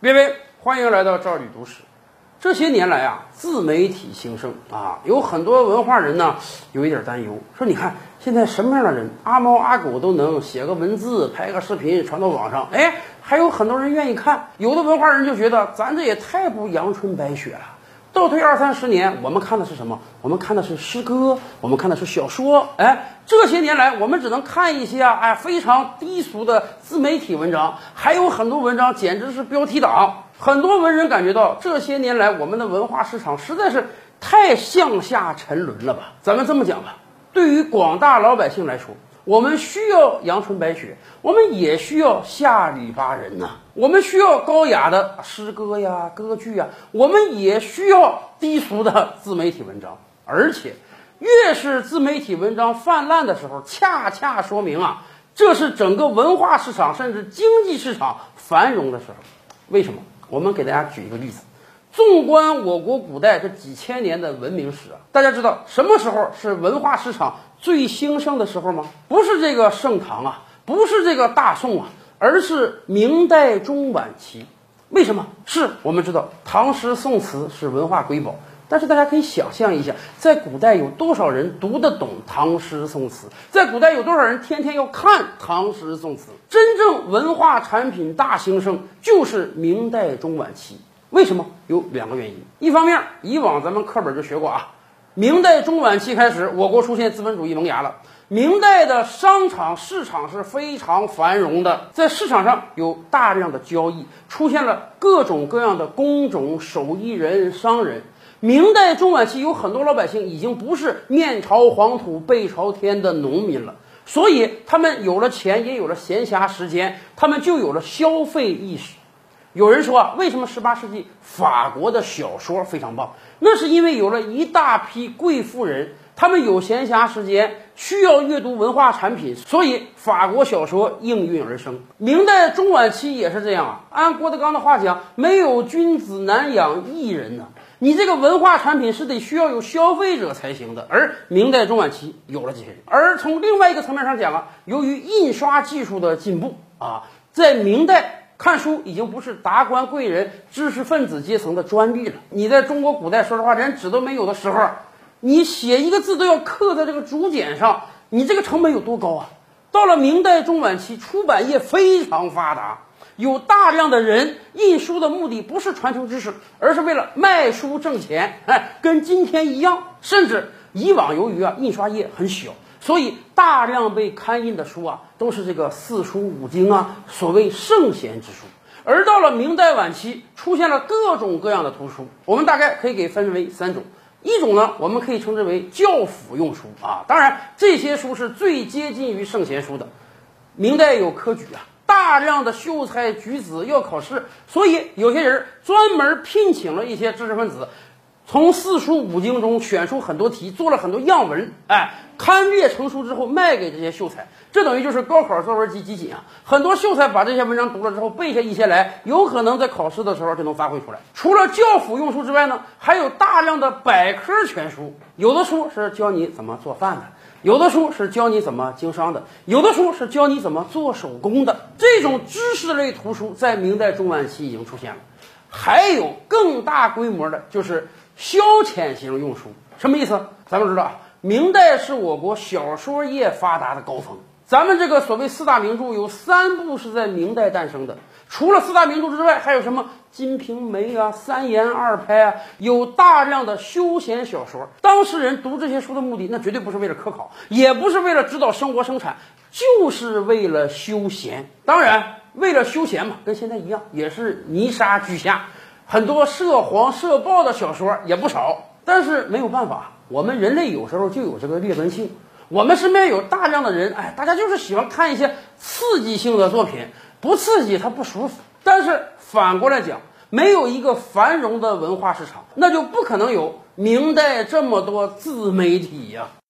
微微，欢迎来到赵吕读史。这些年来啊，自媒体兴盛啊，有很多文化人呢有一点担忧，说你看现在什么样的人，阿猫阿狗都能写个文字、拍个视频传到网上，哎，还有很多人愿意看。有的文化人就觉得咱这也太不阳春白雪了。倒退二三十年，我们看的是什么？我们看的是诗歌，我们看的是小说。哎，这些年来，我们只能看一些啊，哎，非常低俗的自媒体文章，还有很多文章简直是标题党。很多文人感觉到，这些年来我们的文化市场实在是太向下沉沦了吧？咱们这么讲吧，对于广大老百姓来说。我们需要阳春白雪，我们也需要下里巴人呐。我们需要高雅的诗歌呀、歌剧呀，我们也需要低俗的自媒体文章。而且，越是自媒体文章泛滥的时候，恰恰说明啊，这是整个文化市场甚至经济市场繁荣的时候。为什么？我们给大家举一个例子。纵观我国古代这几千年的文明史啊，大家知道什么时候是文化市场最兴盛的时候吗？不是这个盛唐啊，不是这个大宋啊，而是明代中晚期。为什么？是我们知道唐诗宋词是文化瑰宝，但是大家可以想象一下，在古代有多少人读得懂唐诗宋词？在古代有多少人天天要看唐诗宋词？真正文化产品大兴盛就是明代中晚期。为什么有两个原因？一方面，以往咱们课本就学过啊，明代中晚期开始，我国出现资本主义萌芽了。明代的商场市场是非常繁荣的，在市场上有大量的交易，出现了各种各样的工种、手艺人、商人。明代中晚期有很多老百姓已经不是面朝黄土背朝天的农民了，所以他们有了钱，也有了闲暇时间，他们就有了消费意识。有人说啊，为什么十八世纪法国的小说非常棒？那是因为有了一大批贵妇人，他们有闲暇时间，需要阅读文化产品，所以法国小说应运而生。明代中晚期也是这样啊。按郭德纲的话讲，没有君子难养艺人呢。你这个文化产品是得需要有消费者才行的。而明代中晚期有了这些人。而从另外一个层面上讲啊，由于印刷技术的进步啊，在明代。看书已经不是达官贵人、知识分子阶层的专利了。你在中国古代，说实话，连纸都没有的时候，你写一个字都要刻在这个竹简上，你这个成本有多高啊？到了明代中晚期，出版业非常发达，有大量的人印书的目的不是传承知识，而是为了卖书挣钱。哎，跟今天一样，甚至以往由于啊印刷业很小。所以，大量被刊印的书啊，都是这个四书五经啊，所谓圣贤之书。而到了明代晚期，出现了各种各样的图书，我们大概可以给分为三种。一种呢，我们可以称之为教辅用书啊，当然这些书是最接近于圣贤书的。明代有科举啊，大量的秀才举子要考试，所以有些人专门聘请了一些知识分子。从四书五经中选出很多题，做了很多样文，哎，刊列成书之后卖给这些秀才，这等于就是高考作文集集锦啊！很多秀才把这些文章读了之后背下一些来，有可能在考试的时候就能发挥出来。除了教辅用书之外呢，还有大量的百科全书，有的书是教你怎么做饭的，有的书是教你怎么经商的，有的书是教你怎么做手工的。这种知识类图书在明代中晚期已经出现了，还有更大规模的，就是。消遣型用书什么意思？咱们知道，明代是我国小说业发达的高峰。咱们这个所谓四大名著有三部是在明代诞生的。除了四大名著之外，还有什么《金瓶梅》啊、《三言二拍》啊，有大量的休闲小说。当事人读这些书的目的，那绝对不是为了科考，也不是为了指导生活生产，就是为了休闲。当然，为了休闲嘛，跟现在一样，也是泥沙俱下。很多涉黄涉暴的小说也不少，但是没有办法，我们人类有时候就有这个劣根性。我们身边有大量的人，哎，大家就是喜欢看一些刺激性的作品，不刺激他不舒服。但是反过来讲，没有一个繁荣的文化市场，那就不可能有明代这么多自媒体呀。